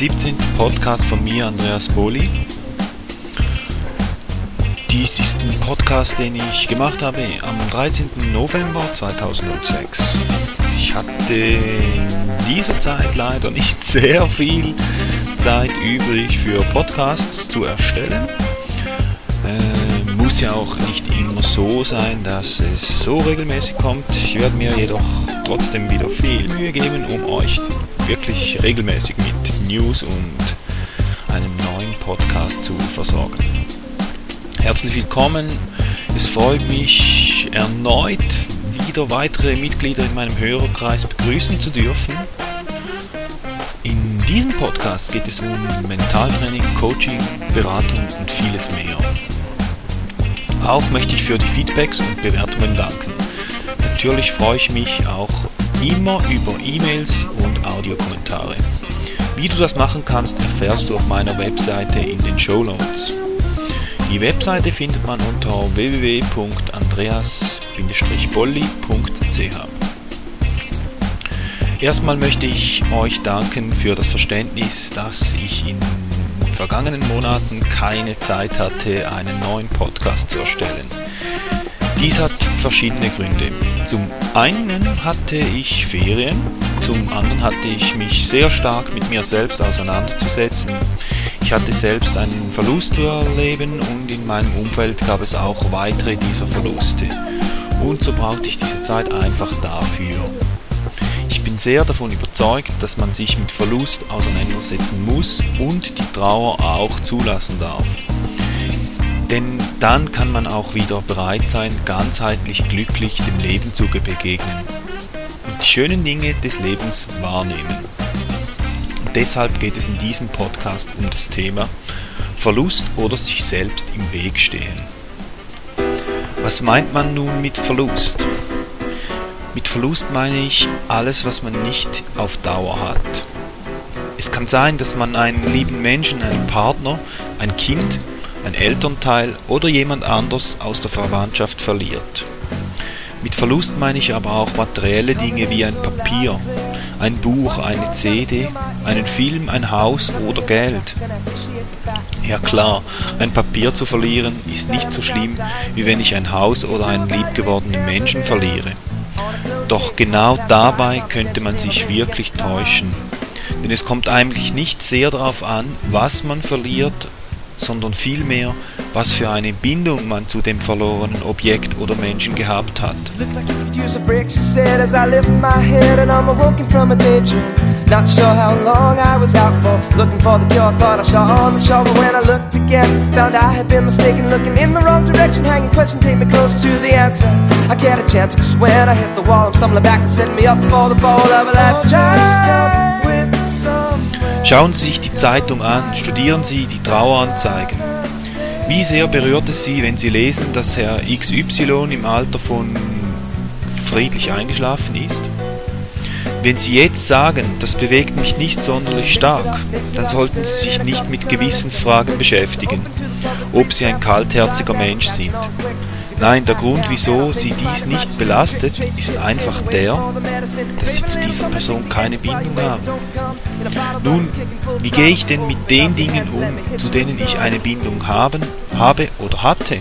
17. Podcast von mir, Andreas Boli. Dies ist ein Podcast, den ich gemacht habe am 13. November 2006. Ich hatte in dieser Zeit leider nicht sehr viel Zeit übrig für Podcasts zu erstellen. Äh, muss ja auch nicht immer so sein, dass es so regelmäßig kommt. Ich werde mir jedoch trotzdem wieder viel Mühe geben, um euch wirklich regelmäßig mit News und einem neuen Podcast zu versorgen. Herzlich willkommen. Es freut mich erneut wieder weitere Mitglieder in meinem Hörerkreis begrüßen zu dürfen. In diesem Podcast geht es um Mentaltraining, Coaching, Beratung und vieles mehr. Auch möchte ich für die Feedbacks und Bewertungen danken. Natürlich freue ich mich auch immer über E-Mails und Audiokommentare. Wie du das machen kannst, erfährst du auf meiner Webseite in den Show Notes. Die Webseite findet man unter www.andreas-bolli.ch. Erstmal möchte ich euch danken für das Verständnis, dass ich in vergangenen Monaten keine Zeit hatte, einen neuen Podcast zu erstellen. Dies hat verschiedene Gründe. Zum einen hatte ich Ferien, zum anderen hatte ich mich sehr stark mit mir selbst auseinanderzusetzen. Ich hatte selbst einen Verlust zu erleben und in meinem Umfeld gab es auch weitere dieser Verluste. Und so brauchte ich diese Zeit einfach dafür. Ich bin sehr davon überzeugt, dass man sich mit Verlust auseinandersetzen muss und die Trauer auch zulassen darf. Denn dann kann man auch wieder bereit sein, ganzheitlich glücklich dem Leben zu begegnen und die schönen Dinge des Lebens wahrnehmen. Deshalb geht es in diesem Podcast um das Thema Verlust oder sich selbst im Weg stehen. Was meint man nun mit Verlust? Mit Verlust meine ich alles, was man nicht auf Dauer hat. Es kann sein, dass man einen lieben Menschen, einen Partner, ein Kind, ein Elternteil oder jemand anders aus der Verwandtschaft verliert. Mit Verlust meine ich aber auch materielle Dinge wie ein Papier, ein Buch, eine CD, einen Film, ein Haus oder Geld. Ja klar, ein Papier zu verlieren ist nicht so schlimm, wie wenn ich ein Haus oder einen liebgewordenen Menschen verliere. Doch genau dabei könnte man sich wirklich täuschen. Denn es kommt eigentlich nicht sehr darauf an, was man verliert, sondern vielmehr, was für eine Bindung man zu dem verlorenen Objekt oder Menschen gehabt hat. Not sure how long I was out for Looking for the cure, thought I saw on the shore But when I looked again, found I had been mistaken Looking in the wrong direction, hanging question Take me close to the answer. I get a chance, cause when I hit the wall I'm stumbling back and setting me up for the fall of a lifetime Schauen Sie sich die Zeitung an, studieren Sie die Traueranzeigen. Wie sehr berührt es Sie, wenn Sie lesen, dass Herr XY im Alter von friedlich eingeschlafen ist? Wenn Sie jetzt sagen, das bewegt mich nicht sonderlich stark, dann sollten Sie sich nicht mit Gewissensfragen beschäftigen, ob Sie ein kaltherziger Mensch sind. Nein, der Grund, wieso Sie dies nicht belastet, ist einfach der, dass Sie zu dieser Person keine Bindung haben. Nun, wie gehe ich denn mit den Dingen um, zu denen ich eine Bindung haben, habe oder hatte?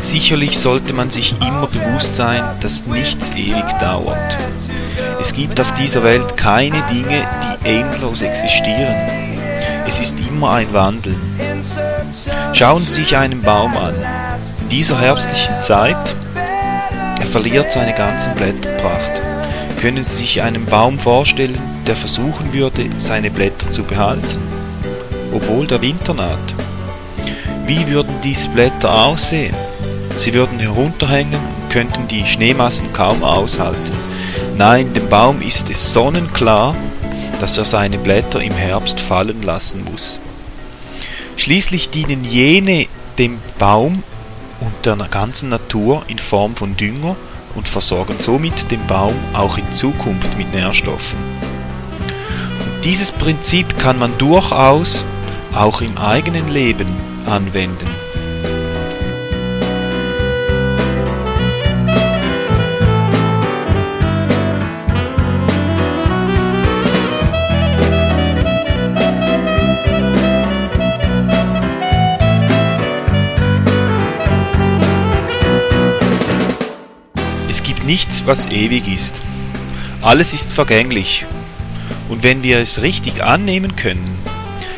Sicherlich sollte man sich immer bewusst sein, dass nichts ewig dauert. Es gibt auf dieser Welt keine Dinge, die endlos existieren. Es ist immer ein Wandel. Schauen Sie sich einen Baum an. In dieser herbstlichen Zeit, er verliert seine ganzen Blätterpracht. Können Sie sich einen Baum vorstellen, der versuchen würde, seine Blätter zu behalten, obwohl der Winter naht? Wie würden diese Blätter aussehen? Sie würden herunterhängen und könnten die Schneemassen kaum aushalten. Nein, dem Baum ist es sonnenklar, dass er seine Blätter im Herbst fallen lassen muss. Schließlich dienen jene dem Baum und der ganzen Natur in Form von Dünger und versorgen somit den Baum auch in Zukunft mit Nährstoffen. Und dieses Prinzip kann man durchaus auch im eigenen Leben anwenden. Nichts, was ewig ist. Alles ist vergänglich. Und wenn wir es richtig annehmen können,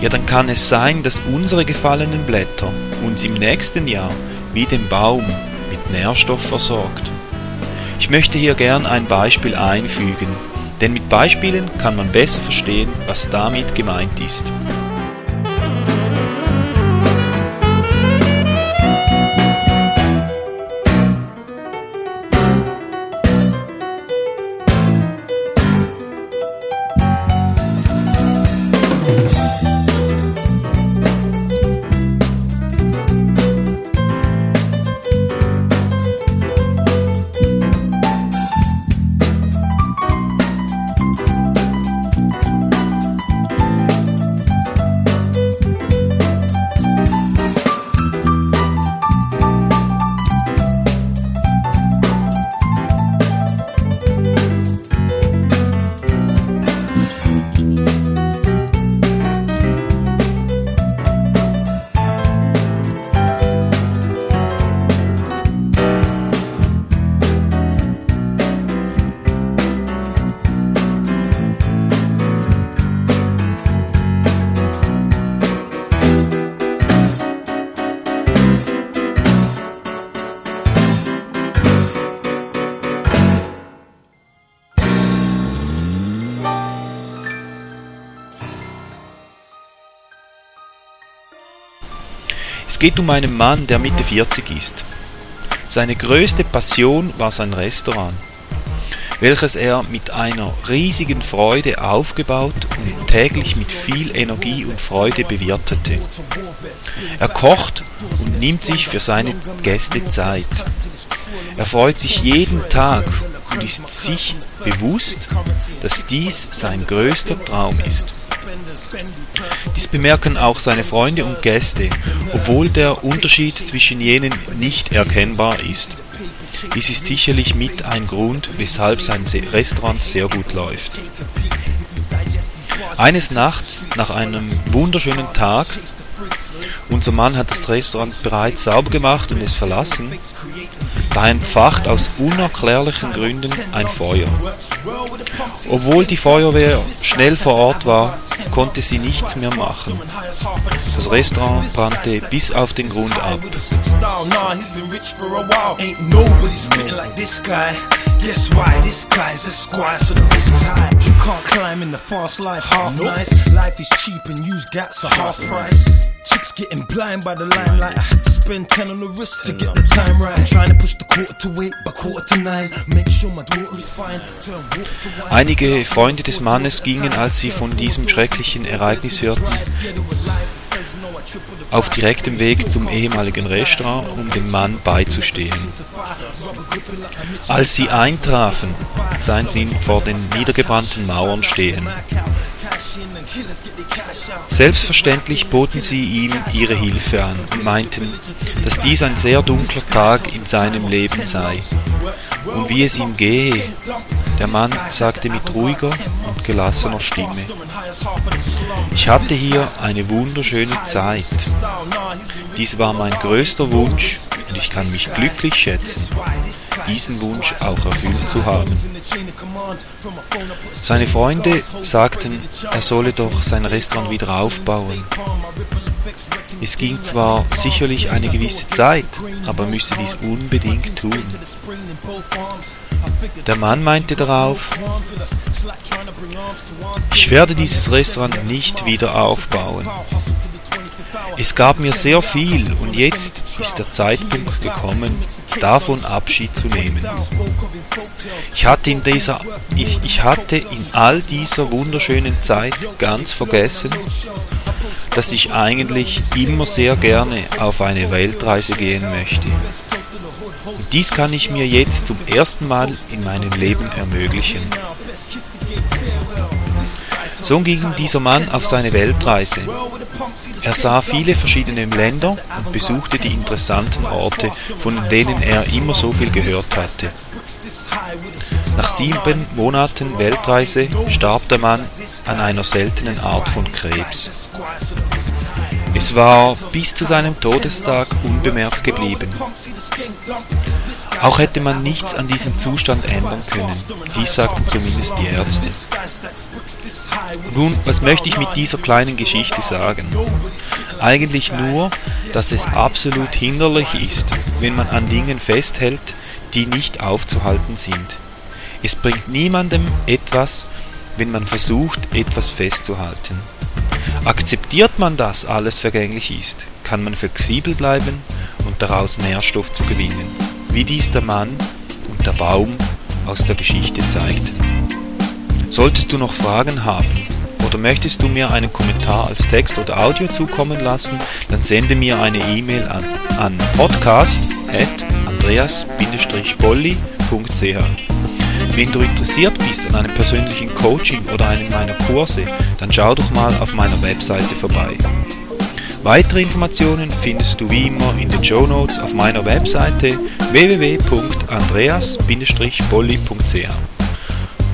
ja dann kann es sein, dass unsere gefallenen Blätter uns im nächsten Jahr wie den Baum mit Nährstoff versorgt. Ich möchte hier gern ein Beispiel einfügen, denn mit Beispielen kann man besser verstehen, was damit gemeint ist. Geht um einen Mann, der Mitte 40 ist. Seine größte Passion war sein Restaurant, welches er mit einer riesigen Freude aufgebaut und täglich mit viel Energie und Freude bewirtete. Er kocht und nimmt sich für seine Gäste Zeit. Er freut sich jeden Tag und ist sich bewusst, dass dies sein größter Traum ist. Dies bemerken auch seine Freunde und Gäste, obwohl der Unterschied zwischen jenen nicht erkennbar ist. Dies ist sicherlich mit ein Grund, weshalb sein Restaurant sehr gut läuft. Eines Nachts, nach einem wunderschönen Tag, unser Mann hat das Restaurant bereits sauber gemacht und es verlassen, da entfacht aus unerklärlichen Gründen ein Feuer. Obwohl die Feuerwehr schnell vor Ort war, konnte sie nichts mehr machen. Das Restaurant brannte bis auf den Grund ab. Guess why this guy's a squire, so the risk's high. You can't climb in the fast life, half nope. nice. Life is cheap and used gats a half price. Chicks getting blind by the limelight. I had to spend 10 on the wrist to get the time right. I'm trying to push the quarter to eight, but quarter to nine. Make sure my daughter is fine. Turn water to wine. Einige Freunde des Mannes gingen, als sie von diesem schrecklichen Ereignis hörten, auf direktem Weg zum ehemaligen Restaurant, um dem Mann beizustehen. Als sie eintrafen, sahen sie ihn vor den niedergebrannten Mauern stehen. Selbstverständlich boten sie ihm ihre Hilfe an und meinten, dass dies ein sehr dunkler Tag in seinem Leben sei und wie es ihm gehe. Der Mann sagte mit ruhiger und gelassener Stimme, ich hatte hier eine wunderschöne Zeit. Dies war mein größter Wunsch und ich kann mich glücklich schätzen, diesen Wunsch auch erfüllt zu haben. Seine Freunde sagten, er solle doch sein Restaurant wieder aufbauen. Es ging zwar sicherlich eine gewisse Zeit, aber müsse dies unbedingt tun. Der Mann meinte darauf, ich werde dieses Restaurant nicht wieder aufbauen. Es gab mir sehr viel und jetzt ist der Zeitpunkt gekommen, davon Abschied zu nehmen. Ich hatte in, dieser, ich, ich hatte in all dieser wunderschönen Zeit ganz vergessen, dass ich eigentlich immer sehr gerne auf eine Weltreise gehen möchte. Und dies kann ich mir jetzt zum ersten Mal in meinem Leben ermöglichen. So ging dieser Mann auf seine Weltreise. Er sah viele verschiedene Länder und besuchte die interessanten Orte, von denen er immer so viel gehört hatte. Nach sieben Monaten Weltreise starb der Mann an einer seltenen Art von Krebs. Es war bis zu seinem Todestag unbemerkt geblieben. Auch hätte man nichts an diesem Zustand ändern können, dies sagten zumindest die Ärzte. Nun, was möchte ich mit dieser kleinen Geschichte sagen? Eigentlich nur, dass es absolut hinderlich ist, wenn man an Dingen festhält, die nicht aufzuhalten sind. Es bringt niemandem etwas, wenn man versucht, etwas festzuhalten. Akzeptiert man, dass alles vergänglich ist, kann man flexibel bleiben und daraus Nährstoff zu gewinnen, wie dies der Mann und der Baum aus der Geschichte zeigt. Solltest du noch Fragen haben oder möchtest du mir einen Kommentar als Text oder Audio zukommen lassen, dann sende mir eine E-Mail an, an podcast.andreas-bolli.ch. Wenn du interessiert bist an einem persönlichen Coaching oder einem meiner Kurse, dann schau doch mal auf meiner Webseite vorbei. Weitere Informationen findest du wie immer in den Show Notes auf meiner Webseite www.andreas-bolli.ch.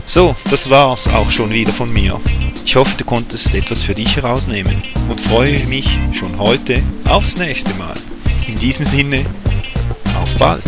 So, das war's auch schon wieder von mir. Ich hoffe, du konntest etwas für dich herausnehmen und freue mich schon heute aufs nächste Mal. In diesem Sinne, auf bald!